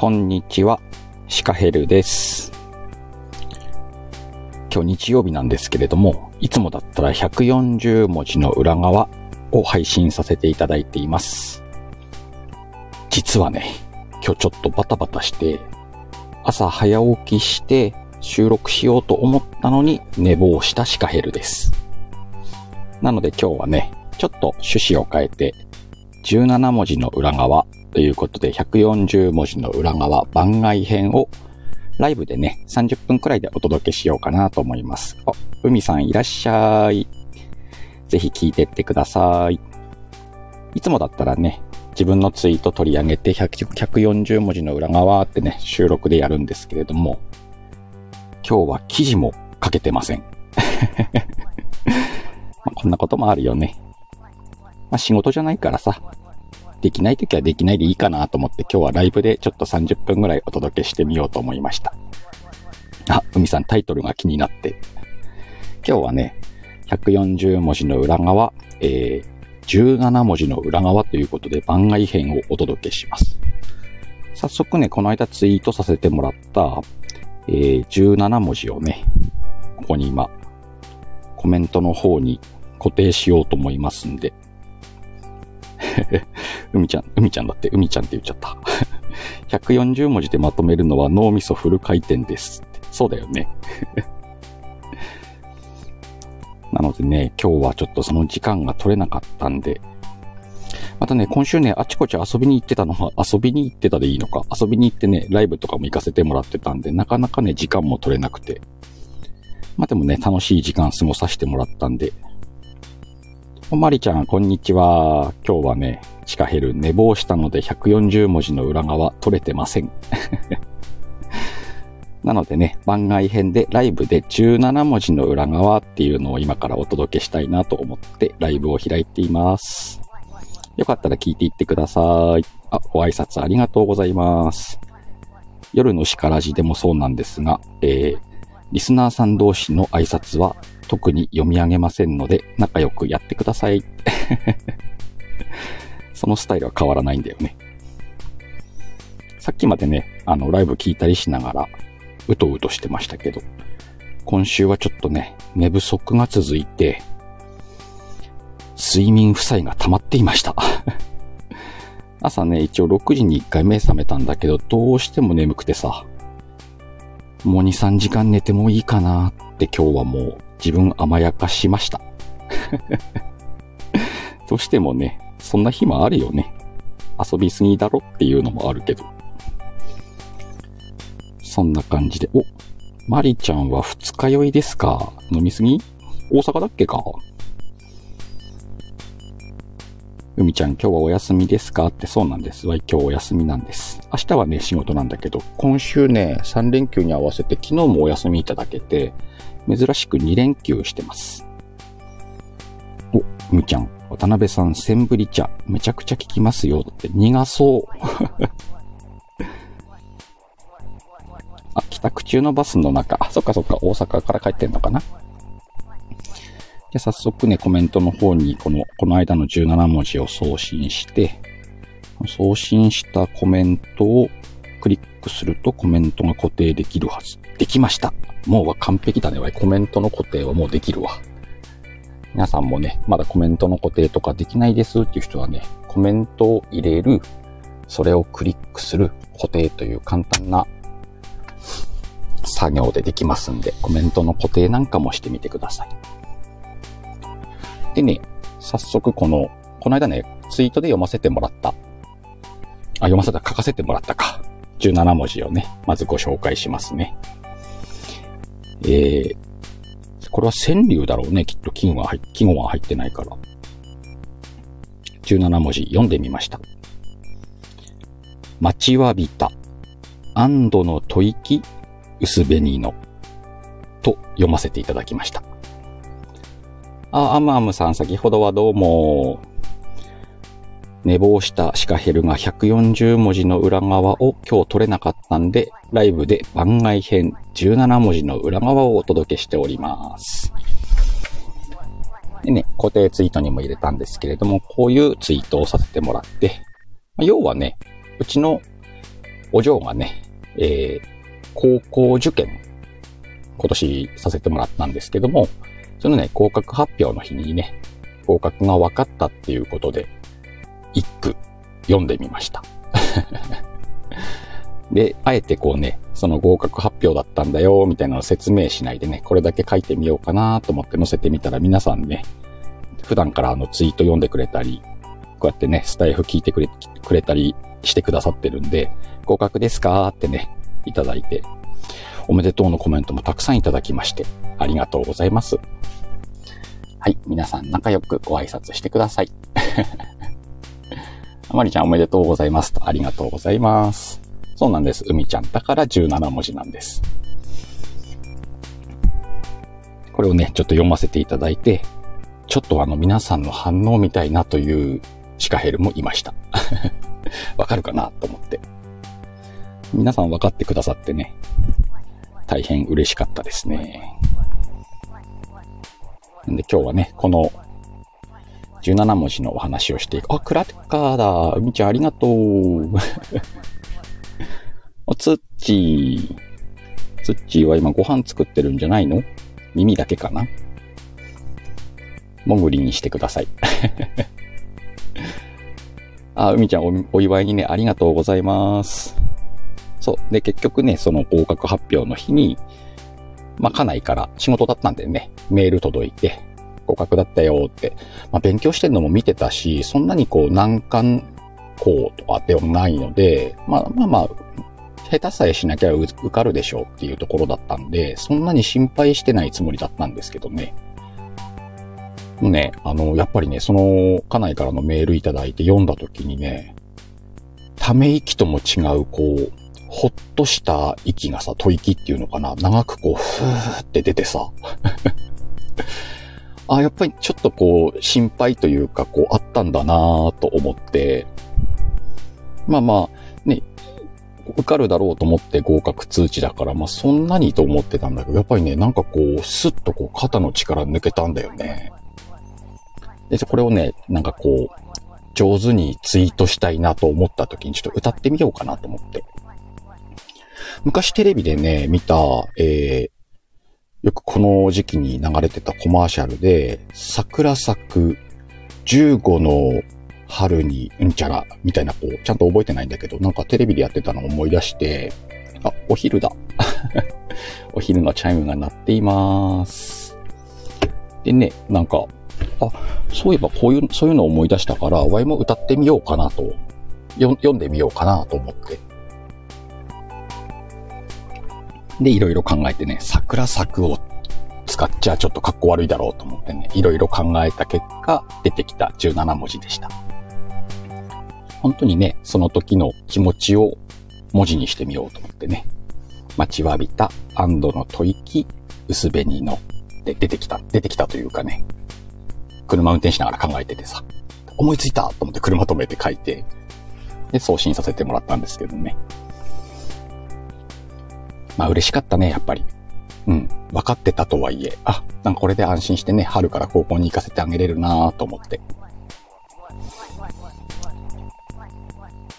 こんにちは、シカヘルです。今日日曜日なんですけれども、いつもだったら140文字の裏側を配信させていただいています。実はね、今日ちょっとバタバタして、朝早起きして収録しようと思ったのに寝坊したシカヘルです。なので今日はね、ちょっと趣旨を変えて、17文字の裏側ということで140文字の裏側番外編をライブでね、30分くらいでお届けしようかなと思います。あ、海さんいらっしゃい。ぜひ聞いてってください。いつもだったらね、自分のツイート取り上げて140文字の裏側ってね、収録でやるんですけれども、今日は記事も書けてません。まこんなこともあるよね。まあ仕事じゃないからさ、できないときはできないでいいかなと思って今日はライブでちょっと30分ぐらいお届けしてみようと思いました。あ、海さんタイトルが気になって。今日はね、140文字の裏側、えー、17文字の裏側ということで番外編をお届けします。早速ね、この間ツイートさせてもらった、えー、17文字をね、ここに今、コメントの方に固定しようと思いますんで、海ちゃん、海ちゃんだって、海ちゃんって言っちゃった。140文字でまとめるのは脳みそフル回転です。そうだよね。なのでね、今日はちょっとその時間が取れなかったんで、またね、今週ね、あちこち遊びに行ってたのは、遊びに行ってたでいいのか、遊びに行ってね、ライブとかも行かせてもらってたんで、なかなかね、時間も取れなくて。まあでもね、楽しい時間過ごさせてもらったんで、まりちゃん、こんにちは。今日はね、シカヘル寝坊したので140文字の裏側取れてません。なのでね、番外編でライブで17文字の裏側っていうのを今からお届けしたいなと思ってライブを開いています。よかったら聞いていってください。あ、ご挨拶ありがとうございます。夜のシカラジでもそうなんですが、えー、リスナーさん同士の挨拶は特に読み上げませんので、仲良くやってください。そのスタイルは変わらないんだよね。さっきまでね、あの、ライブ聞いたりしながら、うとうとしてましたけど、今週はちょっとね、寝不足が続いて、睡眠負債が溜まっていました。朝ね、一応6時に1回目覚めたんだけど、どうしても眠くてさ、もう2、3時間寝てもいいかなって今日はもう自分甘やかしました。どうしてもね、そんな日もあるよね。遊びすぎだろっていうのもあるけど。そんな感じで、お、マリちゃんは二日酔いですか？飲みすぎ？大阪だっけか？海ちゃん今日はお休みですか？ってそうなんですわ。今日お休みなんです。明日はね、仕事なんだけど、今週ね、3連休に合わせて昨日もお休みいただけて、珍しく2連休してます。お、海ちゃん、渡辺さん、センブリ茶、めちゃくちゃ効きますよ。って苦そう。あ、帰宅中のバスの中。あ、そっかそっか、大阪から帰ってんのかな。じゃ早速ね、コメントの方にこの、この間の17文字を送信して、送信したコメントをクリックするとコメントが固定できるはず。できました。もう完璧だねわ。コメントの固定はもうできるわ。皆さんもね、まだコメントの固定とかできないですっていう人はね、コメントを入れる、それをクリックする固定という簡単な作業でできますんで、コメントの固定なんかもしてみてください。でね、早速この、この間ね、ツイートで読ませてもらった。あ、読ませた、書かせてもらったか。17文字をね、まずご紹介しますね。えー、これは川柳だろうね、きっと季語が入季語が入ってないから。17文字読んでみました。待ちわびた。安堵の吐息、薄紅の。と読ませていただきました。あ、アムアムさん、先ほどはどうも。寝坊したシカヘルが140文字の裏側を今日取れなかったんで、ライブで番外編17文字の裏側をお届けしております。でね、固定ツイートにも入れたんですけれども、こういうツイートをさせてもらって、ま要はね、うちのお嬢がね、えー、高校受験、今年させてもらったんですけども、そのね、合格発表の日にね、合格が分かったっていうことで、一句読んでみました。で、あえてこうね、その合格発表だったんだよ、みたいなのを説明しないでね、これだけ書いてみようかなと思って載せてみたら皆さんね、普段からあのツイート読んでくれたり、こうやってね、スタイフ聞いてくれ、くれたりしてくださってるんで、合格ですかってね、いただいて、おめでとうのコメントもたくさんいただきまして、ありがとうございます。はい、皆さん仲良くご挨拶してください。あまりちゃんおめでとうございますと、ありがとうございます。そうなんです。海ちゃんだから17文字なんです。これをね、ちょっと読ませていただいて、ちょっとあの皆さんの反応みたいなというシカヘルもいました。わかるかなと思って。皆さん分かってくださってね、大変嬉しかったですね。んで、今日はね、この17文字のお話をしていく。あ、クラッカーだ。海ちゃんありがとう。おつっちー。つっちーは今ご飯作ってるんじゃないの？耳だけかな？もぐりにしてください。あ、海ちゃんおお祝いにね、ありがとうございます。そう。で、結局ね、その合格発表の日に、まあ、家内から仕事だったんでね、メール届いて、合格だったよって、まあ、勉強してるのも見てたし、そんなにこう難関校とかではないので、まあまあまあ、下手さえしなきゃ受かるでしょうっていうところだったんで、そんなに心配してないつもりだったんですけどね。ね、あの、やっぱりね、その、家内からのメールいただいて読んだ時にね、ため息とも違う、こう、ほっとした息がさ、吐息っていうのかな、長くこう、ふーって出てさ、あ、やっぱりちょっとこう、心配というか、こう、あったんだなぁと思って、まあまあ、ね、受かるだろうと思って合格通知だから、まあそんなにと思ってたんだけど、やっぱりね、なんかこう、スッとこう、肩の力抜けたんだよね。で、これをね、なんかこう、上手にツイートしたいなと思った時にちょっと歌ってみようかなと思って。昔テレビでね、見た、えー、よくこの時期に流れてたコマーシャルで、桜咲く15の春にうんちゃらみたいなこう、ちゃんと覚えてないんだけど、なんかテレビでやってたのを思い出して、あ、お昼だ。お昼のチャイムが鳴っています。でね、なんか、あ、そういえばこういう、そういうのを思い出したから、ワイも歌ってみようかなと、読んでみようかなと思って。で、いろいろ考えてね、桜作を使っちゃちょっと格好悪いだろうと思ってね、いろいろ考えた結果、出てきた17文字でした。本当にね、その時の気持ちを文字にしてみようと思ってね、待ちわびた安堵の吐息、薄紅ので出てきた、出てきたというかね、車運転しながら考えててさ、思いついたと思って車止めて書いて、で、送信させてもらったんですけどね。まあ嬉しかったね、やっぱり。うん。分かってたとはいえ、あ、なんかこれで安心してね、春から高校に行かせてあげれるなぁと思って。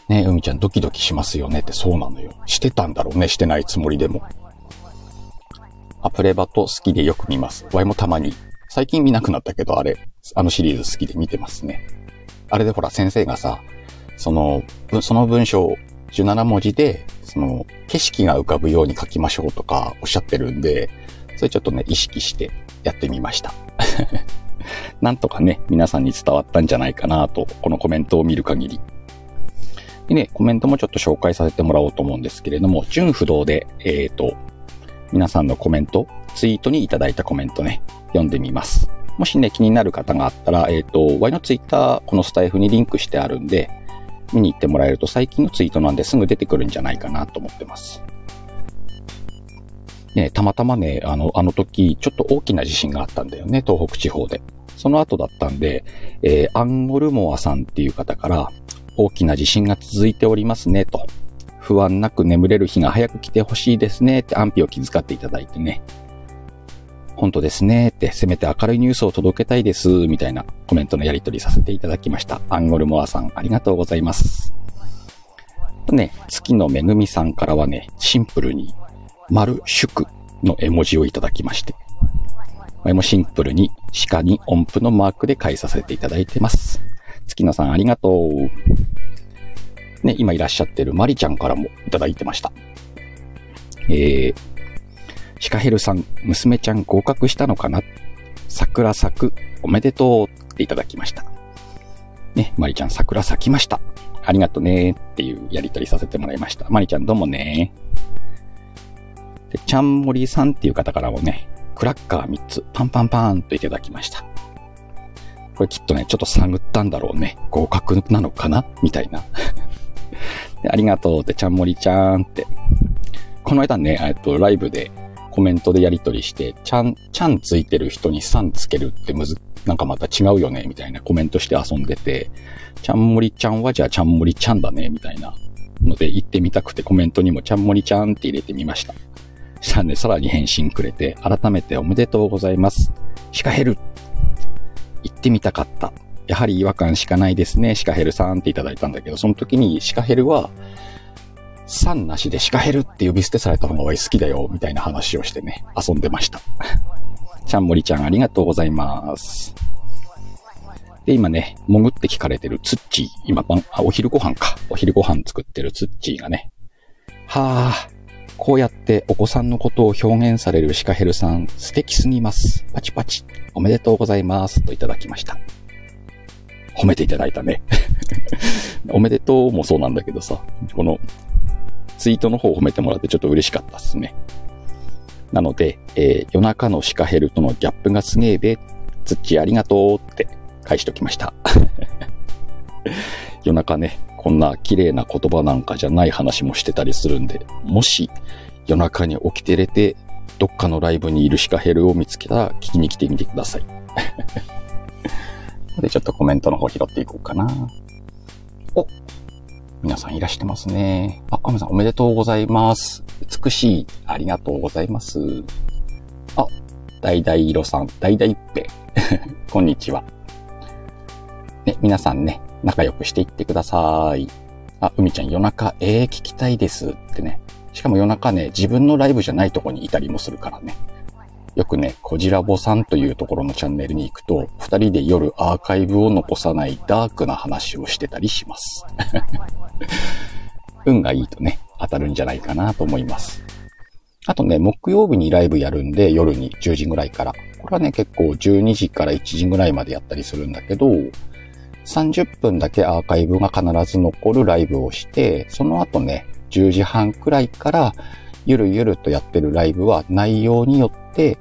ね海ちゃんドキドキしますよねってそうなのよ。してたんだろうね、してないつもりでも。アプレバト好きでよく見ます。ワイもたまに。最近見なくなったけど、あれ、あのシリーズ好きで見てますね。あれでほら先生がさ、その、その文章17文字で、その、景色が浮かぶように書きましょうとかおっしゃってるんで、それちょっとね、意識してやってみました。なんとかね、皆さんに伝わったんじゃないかなと、このコメントを見る限り。でね、コメントもちょっと紹介させてもらおうと思うんですけれども、純不動で、えっ、ー、と、皆さんのコメント、ツイートにいただいたコメントね、読んでみます。もしね、気になる方があったら、えっ、ー、と、Y のツイッター、このスタイフにリンクしてあるんで、見に行ってもらえると最近のツイートなんですぐ出てくるんじゃないかなと思ってます。ね、たまたまね、あの、あの時、ちょっと大きな地震があったんだよね、東北地方で。その後だったんで、えー、アンゴルモアさんっていう方から、大きな地震が続いておりますね、と。不安なく眠れる日が早く来てほしいですね、って安否を気遣っていただいてね。本当ですね、って、せめて明るいニュースを届けたいです、みたいなコメントのやり取りさせていただきました。アンゴルモアさん、ありがとうございます。ね、月のめぐみさんからはね、シンプルに、丸祝の絵文字をいただきまして、これもシンプルに鹿に音符のマークで返させていただいてます。月野さんありがとう。ね、今いらっしゃってるマリちゃんからもいただいてました。えー、シカヘルさん、娘ちゃん合格したのかな？桜咲く、おめでとうっていただきました。ね、マリちゃん桜咲きました。ありがとねっていうやりとりさせてもらいました。マリちゃんどうもねで、ちゃんもりさんっていう方からもね、クラッカー3つ、パンパンパーンといただきました。これきっとね、ちょっと探ったんだろうね。合格なのかな？みたいなありがとうって、ちゃんもりちゃんって。この間ね、えっと、ライブでコメントでやりとりして、ちゃん、ちゃんついてる人にさんつけるってむず、なんかまた違うよね、みたいなコメントして遊んでて、ちゃんもりちゃんはじゃあちゃんもりちゃんだね、みたいなので言ってみたくてコメントにもちゃんもりちゃんって入れてみました。したんで、さらに返信くれて、改めておめでとうございます。シカヘル。行ってみたかった。やはり違和感しかないですね、シカヘルさんっていただいたんだけど、その時にシカヘルは、さんなしでシカヘルって呼び捨てされた方が好きだよ、みたいな話をしてね、遊んでました。ちゃんもりちゃんありがとうございます。で、今ね、潜って聞かれてるツッチー、今晩、あ、お昼ご飯か。お昼ご飯作ってるツッチーがね、はぁ、こうやってお子さんのことを表現されるシカヘルさん、素敵すぎます。パチパチ。おめでとうございます。といただきました。褒めていただいたね。おめでとうもそうなんだけどさ、このツイートの方を褒めてもらってちょっと嬉しかったっすね。なので、えー、夜中のシカヘルとのギャップがすげえべ、つっちありがとうって返しときました。夜中ね、こんな綺麗な言葉なんかじゃない話もしてたりするんで、もし夜中に起きてれて、どっかのライブにいるシカヘルを見つけたら聞きに来てみてください。で、ちょっとコメントの方拾っていこうかな。お皆さんいらしてますね。あ、アメさんおめでとうございます。美しい。ありがとうございます。あ、だいだいいろさん、だいだいっぺ。こんにちは。ね、皆さんね、仲良くしていってください。あ、海ちゃん夜中、えー、聞きたいですってね。しかも夜中ね、自分のライブじゃないとこにいたりもするからね。よくね、こじらぼさんというところのチャンネルに行くと、二人で夜アーカイブを残さないダークな話をしてたりします。運がいいとね、当たるんじゃないかなと思います。あとね、木曜日にライブやるんで、夜に10時ぐらいから。これはね、結構12時から1時ぐらいまでやったりするんだけど、30分だけアーカイブが必ず残るライブをして、その後ね、10時半くらいからゆるゆるとやってるライブは内容によってて、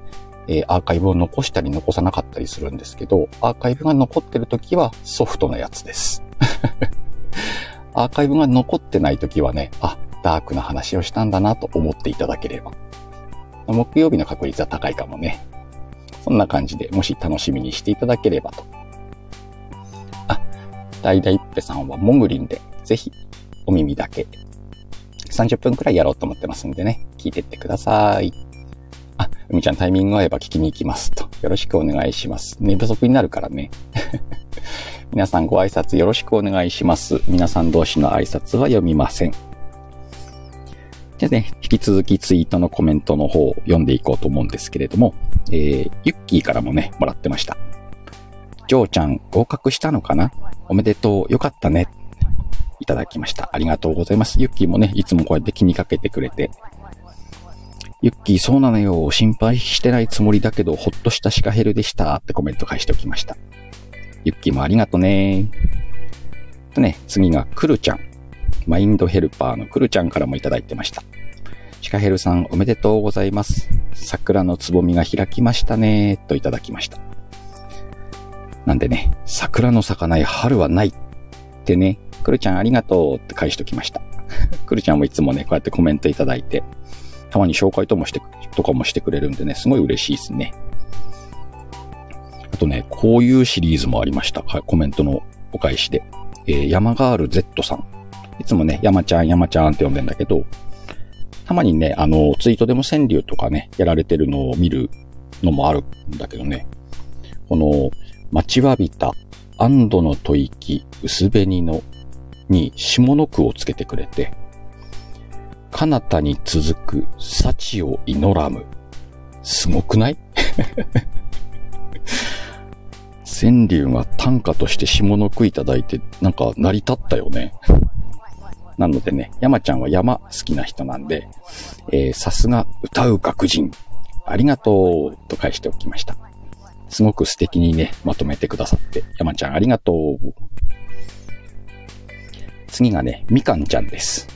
え、アーカイブを残したり残さなかったりするんですけど、アーカイブが残ってる時はソフトなやつです。アーカイブが残ってない時はね、あ、ダークな話をしたんだなと思っていただければ。木曜日の確率は高いかもね。そんな感じで、もし楽しみにしていただければと大々っぺさんはモグリンで、ぜひ、お耳だけ、30分くらいやろうと思ってますんでね、聞いてってください。あ、海ちゃんタイミング合えば聞きに行きますと。よろしくお願いします。寝不足になるからね。皆さんご挨拶よろしくお願いします。皆さん同士の挨拶は読みません。じゃあね、引き続きツイートのコメントの方を読んでいこうと思うんですけれども、えー、ユッキーからもね、もらってました。ジョーちゃん合格したのかな？おめでとう。よかったね。いただきました。ありがとうございます。ユッキーもね、いつもこうやって気にかけてくれて。ユッキー、そうなのよ。心配してないつもりだけど、ほっとしたシカヘルでした。ってコメント返しておきました。ユッキーもありがとね。とね、次がクルちゃん。マインドヘルパーのクルちゃんからもいただいてました。シカヘルさんおめでとうございます。桜のつぼみが開きましたね。といただきました。なんでね、桜の咲かない春はないってね、くるちゃんありがとうって返しときました。くるちゃんもいつもね、こうやってコメントいただいて、たまに紹介ともして、とかもしてくれるんでね、すごい嬉しいですね。あとね、こういうシリーズもありました。コメントのお返しで。えー、山ガール Z さん。いつもね、山ちゃん、山ちゃんって呼んでんだけど、たまにね、あの、ツイートでも川柳とかね、やられてるのを見るのもあるんだけどね、この、待ちわびた安堵の吐息薄紅のに下の句をつけてくれて、彼方に続く幸を祈らむ。すごくない？川柳が短歌として下の句いただいて、なんか成り立ったよね。なのでね、山ちゃんは山好きな人なんで、えー、さすが歌う学人。ありがとうと返しておきました。すごく素敵にね、まとめてくださって、山ちゃんありがとう。次がね、みかんちゃんです。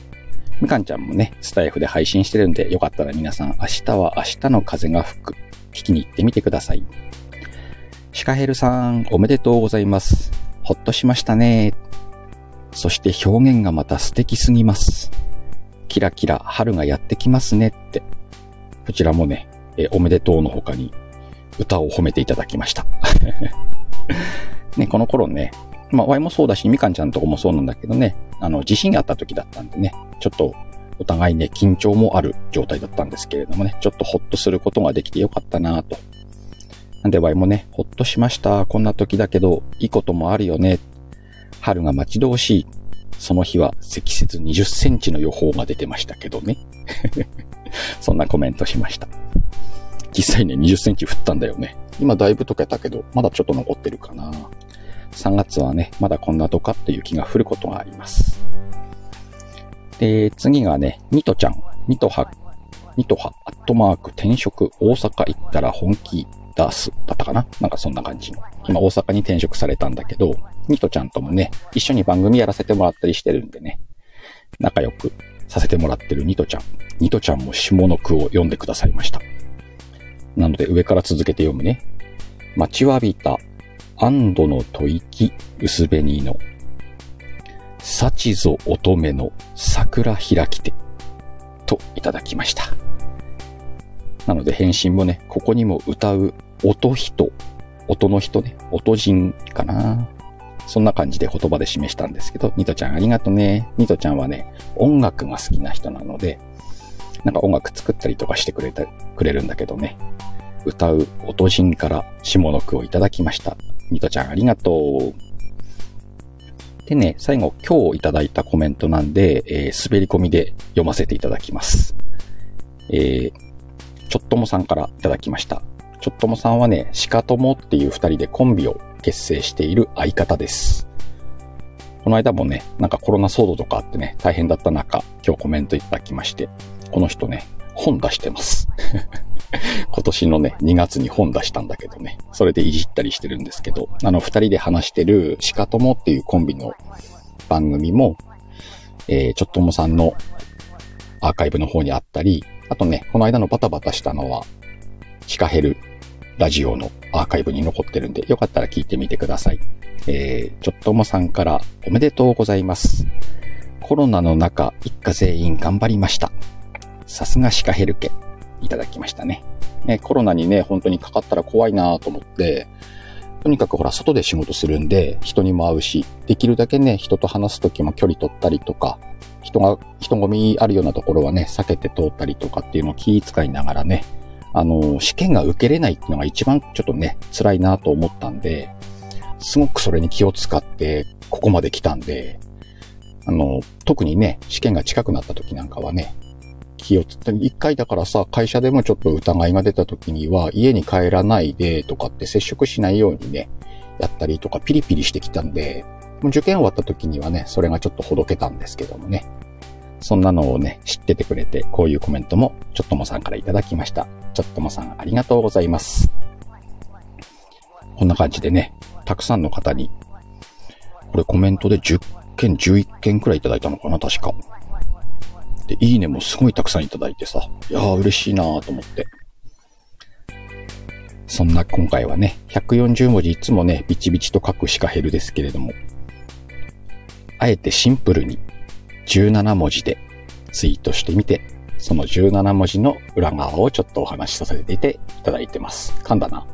みかんちゃんもね、スタイフで配信してるんで、よかったら皆さん明日は明日の風が吹く。聞きに行ってみてください。シカヘルさん、おめでとうございます。ほっとしましたね。そして表現がまた素敵すぎます。キラキラ春がやってきますねって。こちらもね、えおめでとうの他に歌を褒めていただきました。ね、この頃ね、まあ、ワイもそうだし、みかんちゃんとこもそうなんだけどね、あの、地震があった時だったんでね、ちょっとお互いね、緊張もある状態だったんですけれどもね、ちょっとほっとすることができてよかったなと。なんでワイもね、ほっとしました。こんな時だけど、いいこともあるよね。春が待ち遠しい。その日は積雪20センチの予報が出てましたけどね。そんなコメントしました。実際ね、20センチ降ったんだよね。今だいぶ溶けたけど、まだちょっと残ってるかな。3月はね、まだこんなドカって雪が降ることがあります。で、次がね、ニトちゃん。ニトハ、ニトハ、アットマーク、転職、大阪行ったら本気出す、だったかな？なんかそんな感じの。今大阪に転職されたんだけど、ニトちゃんともね、一緒に番組やらせてもらったりしてるんでね、仲良くさせてもらってるニトちゃん。ニトちゃんも下の句を読んでくださいました。なので上から続けて読むね。待ちわびた安堵の吐息薄紅の幸ぞ乙女の桜開きてといただきました。なので返信もね、ここにも歌う音人、音の人ね、音人かな。そんな感じで言葉で示したんですけど、ニトちゃんありがとね。ニトちゃんはね、音楽が好きな人なので、なんか音楽作ったりとかしてくれた、くれるんだけどね。歌う音人から下の句をいただきました。ニトちゃんありがとう。でね、最後今日いただいたコメントなんで、えー、滑り込みで読ませていただきます。えー、ちょっともさんからいただきました。ちょっともさんはね、しかともっていう二人でコンビを結成している相方です。この間もね、なんかコロナ騒動とかあってね、大変だった中、今日コメントいただきまして、この人ね、本出してます。今年のね、2月に本出したんだけどね、それでいじったりしてるんですけど、あの、二人で話してる、しかともっていうコンビの番組も、えー、ちょっともさんのアーカイブの方にあったり、あとね、この間のバタバタしたのは、シカヘルラジオのアーカイブに残ってるんで、よかったら聞いてみてください。えー、ちょっともさんからおめでとうございます。コロナの中、一家全員頑張りました。さすがシカヘル家。いただきましたね。ね、コロナにね、本当にかかったら怖いなと思って、とにかくほら、外で仕事するんで、人にも会うし、できるだけね、人と話すときも距離取ったりとか、人が、人混みあるようなところはね、避けて通ったりとかっていうのを気遣いながらね、あの、試験が受けれないっていうのが一番ちょっとね、辛いなと思ったんで、すごくそれに気を使って、ここまで来たんで、あの、特にね、試験が近くなった時なんかはね、気をつって、一回だからさ、会社でもちょっと疑いが出た時には、家に帰らないでとかって接触しないようにね、やったりとかピリピリしてきたんで、もう受験終わった時にはね、それがちょっとほどけたんですけどもね。そんなのをね、知っててくれて、こういうコメントも、ちょっともさんからいただきました。ちょっともさん、ありがとうございます。こんな感じでね、たくさんの方に、これコメントで10件、11件くらいいただいたのかな、確か。で、いいねもすごいたくさんいただいてさ、いやー嬉しいなーと思って。そんな今回はね、140文字いつもね、ビチビチと書くシカヘルですけれども、あえてシンプルに17文字でツイートしてみて、その17文字の裏側をちょっとお話しさせていただいてます。噛んだな。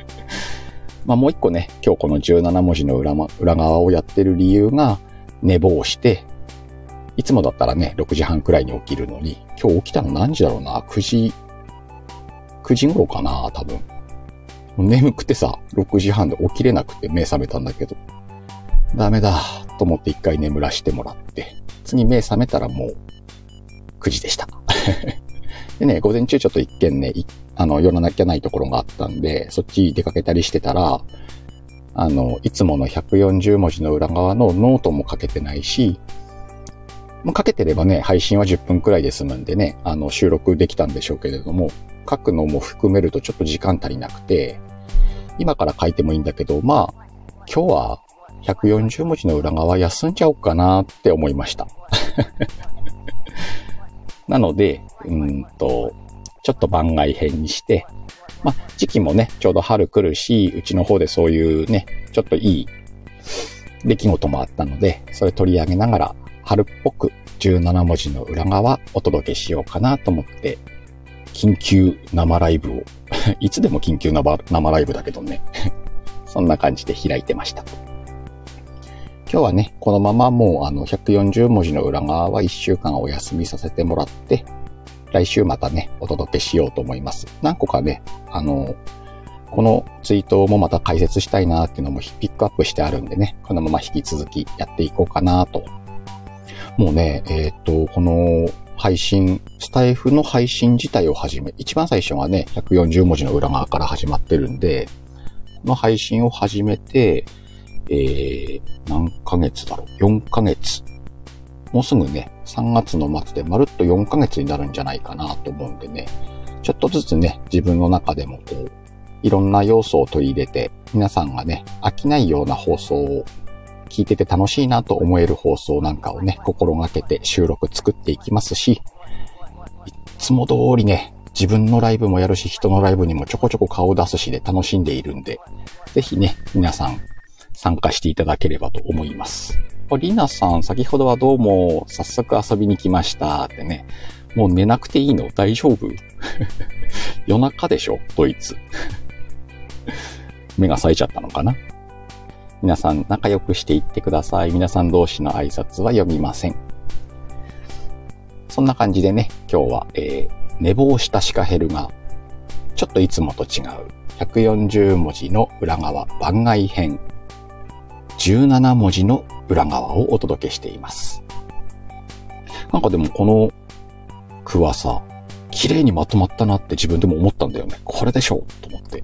まあもう一個ね、今日この17文字の裏,、ま裏側をやってる理由が、寝坊して、いつもだったらね、6時半くらいに起きるのに、今日起きたの何時だろうな ?9 時、9時頃かな多分。眠くてさ、6時半で起きれなくて目覚めたんだけど、ダメだ、と思って一回眠らしてもらって、次目覚めたらもう9時でした。でね、午前中ちょっと一見ね、あの、寄らなきゃないところがあったんで、そっち出かけたりしてたら、あの、いつもの140文字の裏側のノートも書けてないし、もう書けてればね、配信は10分くらいで済むんでね、あの、収録できたんでしょうけれども、書くのも含めるとちょっと時間足りなくて、今から書いてもいいんだけど、まあ、今日は140文字の裏側休んじゃおうかなって思いました。なので、うんと、ちょっと番外編にして、まあ、時期もね、ちょうど春来るし、うちの方でそういうね、ちょっといい出来事もあったので、それ取り上げながら、春っぽく17文字の裏側お届けしようかなと思って、緊急生ライブを いつでも緊急生生ライブだけどね そんな感じで開いてました。今日はね、このままもうあの140文字の裏側は1週間お休みさせてもらって、来週またね、お届けしようと思います。何個かね、あの、このツイートもまた解説したいなっていうのもピックアップしてあるんでね、このまま引き続きやっていこうかなと。もうね、えっ、と、この配信、スタイフの配信自体を始め、一番最初はね、140文字の裏側から始まってるんで、この配信を始めて、えー、何ヶ月だろう ?4 ヶ月もうすぐね、3月の末でまるっと4ヶ月になるんじゃないかなと思うんでね、ちょっとずつね、自分の中でもこう、いろんな要素を取り入れて、皆さんがね、飽きないような放送を聞いてて楽しいなと思える放送なんかをね、心がけて収録作っていきますし、いつも通りね、自分のライブもやるし、人のライブにもちょこちょこ顔を出すしで楽しんでいるんで、ぜひね、皆さん参加していただければと思います。リナさん、先ほどはどうも、早速遊びに来ましたってね。もう寝なくていいの？大丈夫？夜中でしょ？ドイツ。目が冴えちゃったのかな？皆さん仲良くしていってください。皆さん同士の挨拶は読みません。そんな感じでね、今日は、えー、寝坊したシカヘルが、ちょっといつもと違う140文字の裏側番外編17文字の裏側をお届けしています。なんかでもこの句はさ、綺麗にまとまったなって自分でも思ったんだよね。これでしょうと思って。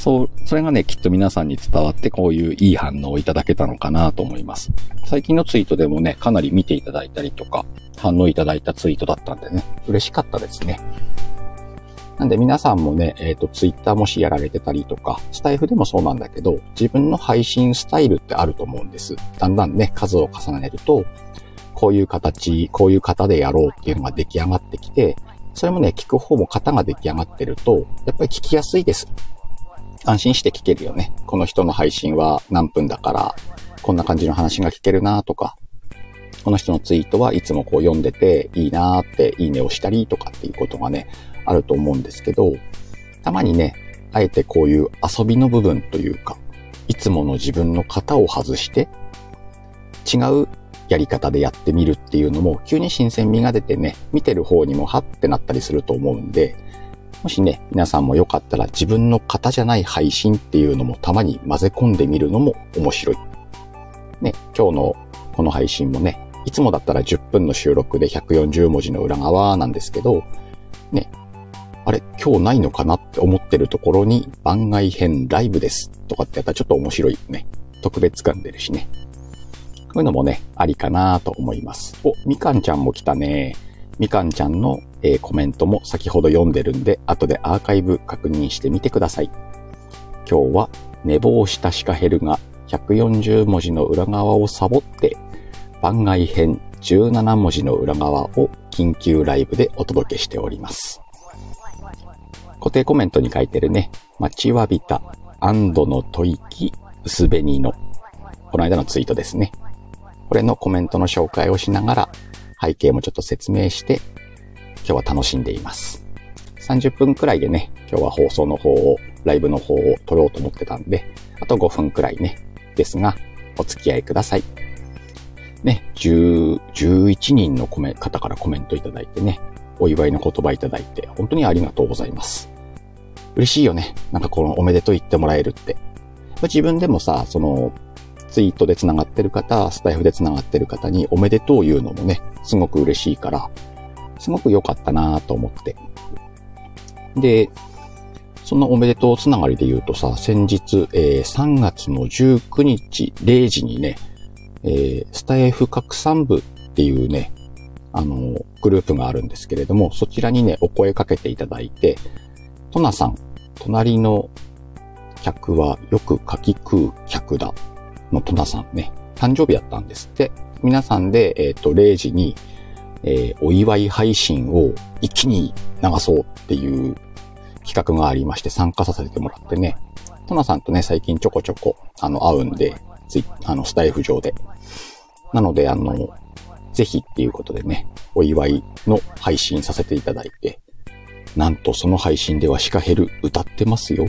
そう、それがね、きっと皆さんに伝わってこういういい反応をいただけたのかなと思います。最近のツイートでもね、かなり見ていただいたりとか、反応いただいたツイートだったんでね、嬉しかったですね。なんで皆さんもね、えっ、ー、と、ツイッターもしやられてたりとか、スタイフでもそうなんだけど、自分の配信スタイルってあると思うんです。だんだんね、数を重ねると、こういう形、こういう型でやろうっていうのが出来上がってきて、それもね、聞く方も型が出来上がってると、やっぱり聞きやすいです。安心して聞けるよね。この人の配信は何分だから、こんな感じの話が聞けるなとか、この人のツイートはいつもこう読んでていいなーっていいねをしたりとかっていうことがね、あると思うんですけど、たまにね、あえてこういう遊びの部分というか、いつもの自分の型を外して、違うやり方でやってみるっていうのも、急に新鮮味が出てね、見てる方にもハッてなったりすると思うんで、もしね、皆さんもよかったら自分の型じゃない配信っていうのもたまに混ぜ込んでみるのも面白い。ね、今日のこの配信もね、いつもだったら10分の収録で140文字の裏側なんですけど、ね、あれ、今日ないのかなって思ってるところに番外編ライブですとかってやったらちょっと面白いね。特別感出るしね。こういうのもね、ありかなと思います。お、みかんちゃんも来たね。みかんちゃんの、えー、コメントも先ほど読んでるんで、後でアーカイブ確認してみてください。今日は寝坊したシカヘルが140文字の裏側をサボって、番外編17文字の裏側を緊急ライブでお届けしております。固定コメントに書いてるね、待ちわびた安堵の吐息薄紅の、この間のツイートですね。これのコメントの紹介をしながら、背景もちょっと説明して、今日は楽しんでいます。30分くらいでね、今日は放送の方を、ライブの方を撮ろうと思ってたんで、あと5分くらいね、ですが、お付き合いください。ね、10、11人のコメ方からコメントいただいてね、お祝いの言葉いただいて、本当にありがとうございます。嬉しいよね。なんかこのおめでとう言ってもらえるって。自分でもさ、その、ツイートで繋がってる方、スタイフで繋がってる方におめでとう言うのもね、すごく嬉しいから、すごく良かったなと思って。で、そのおめでとうつながりで言うとさ、先日、えー、3月の19日0時にね、えー、スタイフ拡散部っていうね、あの、グループがあるんですけれども、そちらにね、お声かけていただいて、トナさん、隣の客はよくかき食う客だのトナさんね、誕生日だったんですって。皆さんで、えっ、ー、と、0時に、えー、お祝い配信を一気に流そうっていう企画がありまして参加させてもらってね。トナさんとね、最近ちょこちょこ、あの、会うんで、ツイあの、スタイフ上で。なので、あの、ぜひっていうことでね、お祝いの配信させていただいて、なんとその配信ではシカヘル歌ってますよ。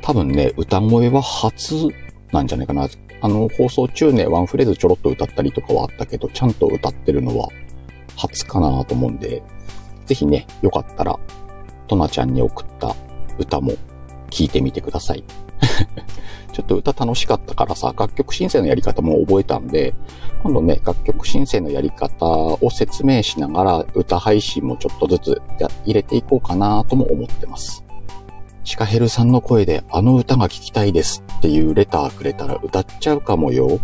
多分ね、歌声は初なんじゃないかな。あの、放送中ね、ワンフレーズちょろっと歌ったりとかはあったけど、ちゃんと歌ってるのは初かなと思うんで、ぜひね、よかったら、トナちゃんに送った歌も聴いてみてください。ちょっと歌楽しかったからさ、楽曲申請のやり方も覚えたんで、今度ね、楽曲申請のやり方を説明しながら歌配信もちょっとずつ入れていこうかなとも思ってます。シカヘルさんの声であの歌が聴きたいですっていうレターくれたら歌っちゃうかもよ。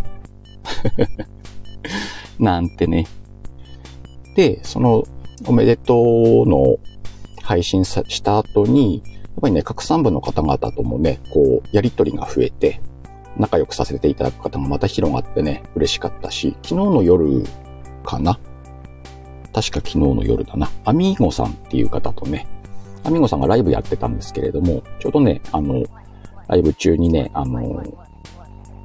なんてね。で、そのおめでとうの配信した後に、やっぱりね、拡散部の方々ともね、こう、やりとりが増えて、仲良くさせていただく方もまた広がってね、嬉しかったし、昨日の夜かな？確か昨日の夜だな。アミーゴさんっていう方とね、アミーゴさんがライブやってたんですけれども、ちょうどね、あの、ライブ中にね、あの、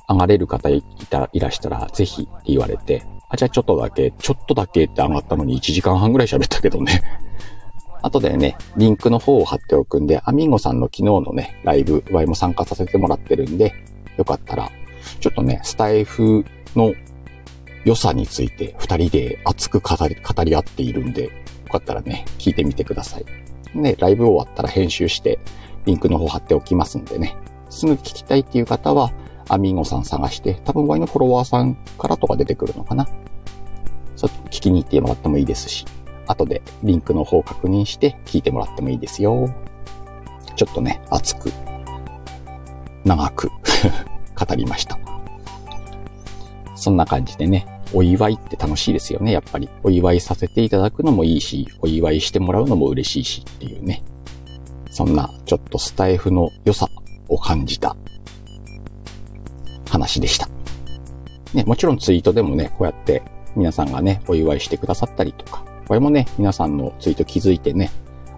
上がれる方いた、いらしたら、ぜひって言われて、あ、じゃあちょっとだけ、ちょっとだけって上がったのに1時間半ぐらい喋ったけどね。後でね、リンクの方を貼っておくんで、アミンゴさんの昨日のね、ライブ、ワイも参加させてもらってるんで、よかったら、ちょっとね、スタイフの良さについて二人で熱く語り、語り合っているんで、よかったらね、聞いてみてください。ね、ライブ終わったら編集して、リンクの方貼っておきますんでね、すぐ聞きたいっていう方は、アミンゴさん探して、多分ワイのフォロワーさんからとか出てくるのかな。そ聞きに行ってもらってもいいですし。後でリンクの方を確認して聞いてもらってもいいですよ。ちょっとね、熱く、長く 語りました。そんな感じでね、お祝いって楽しいですよね、やっぱり。お祝いさせていただくのもいいし、お祝いしてもらうのも嬉しいしっていうね。そんな、ちょっとスタイフの良さを感じた話でした。ね、もちろんツイートでもね、こうやって皆さんがね、お祝いしてくださったりとか、これもね、皆さんのツイート気づいてね、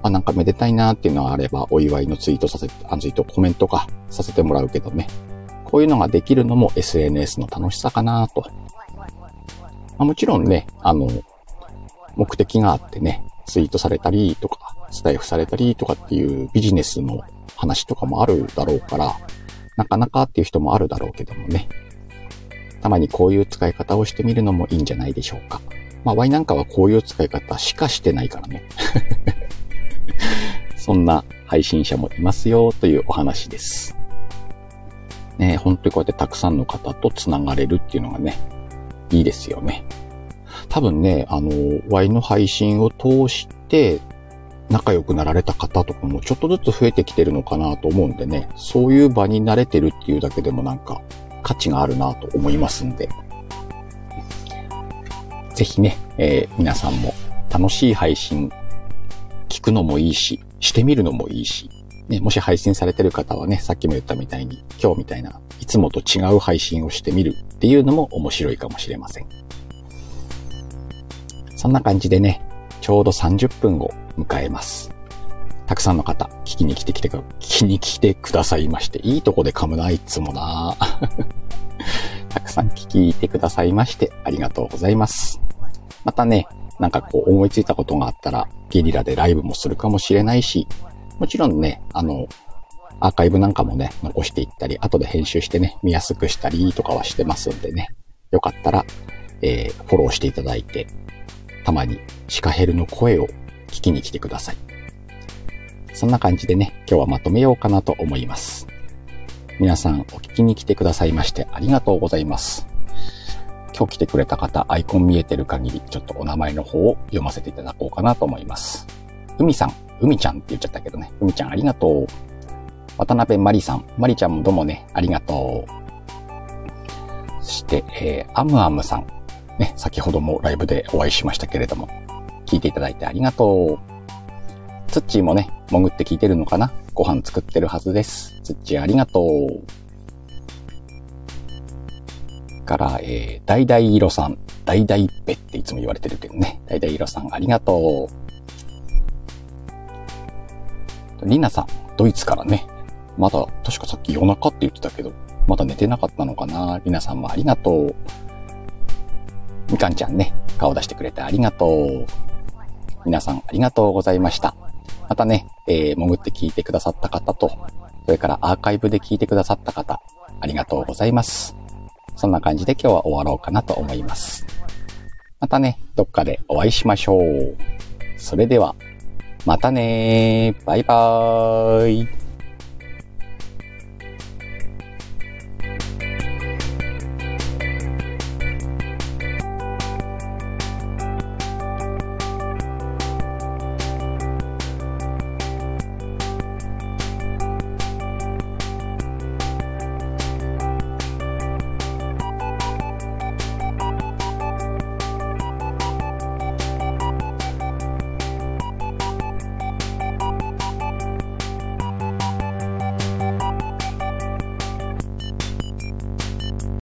あ、なんかめでたいなーっていうのがあれば、お祝いのツイートさせて、あツイートコメントかさせてもらうけどね。こういうのができるのも SNS の楽しさかなと。まあ、もちろんね、あの、目的があってね、ツイートされたりとか、スタイフされたりとかっていうビジネスの話とかもあるだろうから、なかなかっていう人もあるだろうけどもね。たまにこういう使い方をしてみるのもいいんじゃないでしょうか。まあ、Y なんかはこういう使い方しかしてないからね。そんな配信者もいますよというお話です。ね本当にこうやってたくさんの方と繋がれるっていうのがね、いいですよね。多分ね、あの、Y の配信を通して仲良くなられた方とかもちょっとずつ増えてきてるのかなと思うんでね、そういう場に慣れてるっていうだけでもなんか価値があるなと思いますんで、ぜひね、えー、皆さんも楽しい配信聞くのもいいし、してみるのもいいし、ね、もし配信されてる方はね、さっきも言ったみたいに、今日みたいないつもと違う配信をしてみるっていうのも面白いかもしれません。そんな感じでね、ちょうど30分を迎えます。たくさんの方、聞きに来てきて、聞きに来てくださいまして、いいとこで噛むな、いつもな たくさん聞いてくださいまして、ありがとうございます。またね、なんかこう思いついたことがあったら、ゲリラでライブもするかもしれないし、もちろんね、あの、アーカイブなんかもね、残していったり、後で編集してね、見やすくしたりとかはしてますんでね、よかったら、えー、フォローしていただいて、たまにシカヘルの声を聞きに来てください。そんな感じでね、今日はまとめようかなと思います。皆さんお聞きに来てくださいましてありがとうございます。今日来てくれた方、アイコン見えてる限り、ちょっとお名前の方を読ませていただこうかなと思います。海さん、海ちゃんって言っちゃったけどね。海ちゃんありがとう。渡辺まりさん、まりちゃんもどうもね、ありがとう。そして、えー、アムアムさん。ね、先ほどもライブでお会いしましたけれども、聞いていただいてありがとう。ツッチーもね、潜って聞いてるのかな？ご飯作ってるはずです。ツッチーありがとう。から、えー、ダイダイイロさん、ダイダイペっていつも言われてるけどね。ダイダイイロさんありがとう。リナさん、ドイツからね。まだ、確かさっき夜中って言ってたけど、まだ寝てなかったのかな？リナさんもありがとう。みかんちゃんね、顔出してくれてありがとう。皆さんありがとうございました。またね、えー、潜って聞いてくださった方と、それからアーカイブで聞いてくださった方、ありがとうございます。そんな感じで今日は終わろうかなと思います。またね、どっかでお会いしましょう。それでは、またねバイバーイ。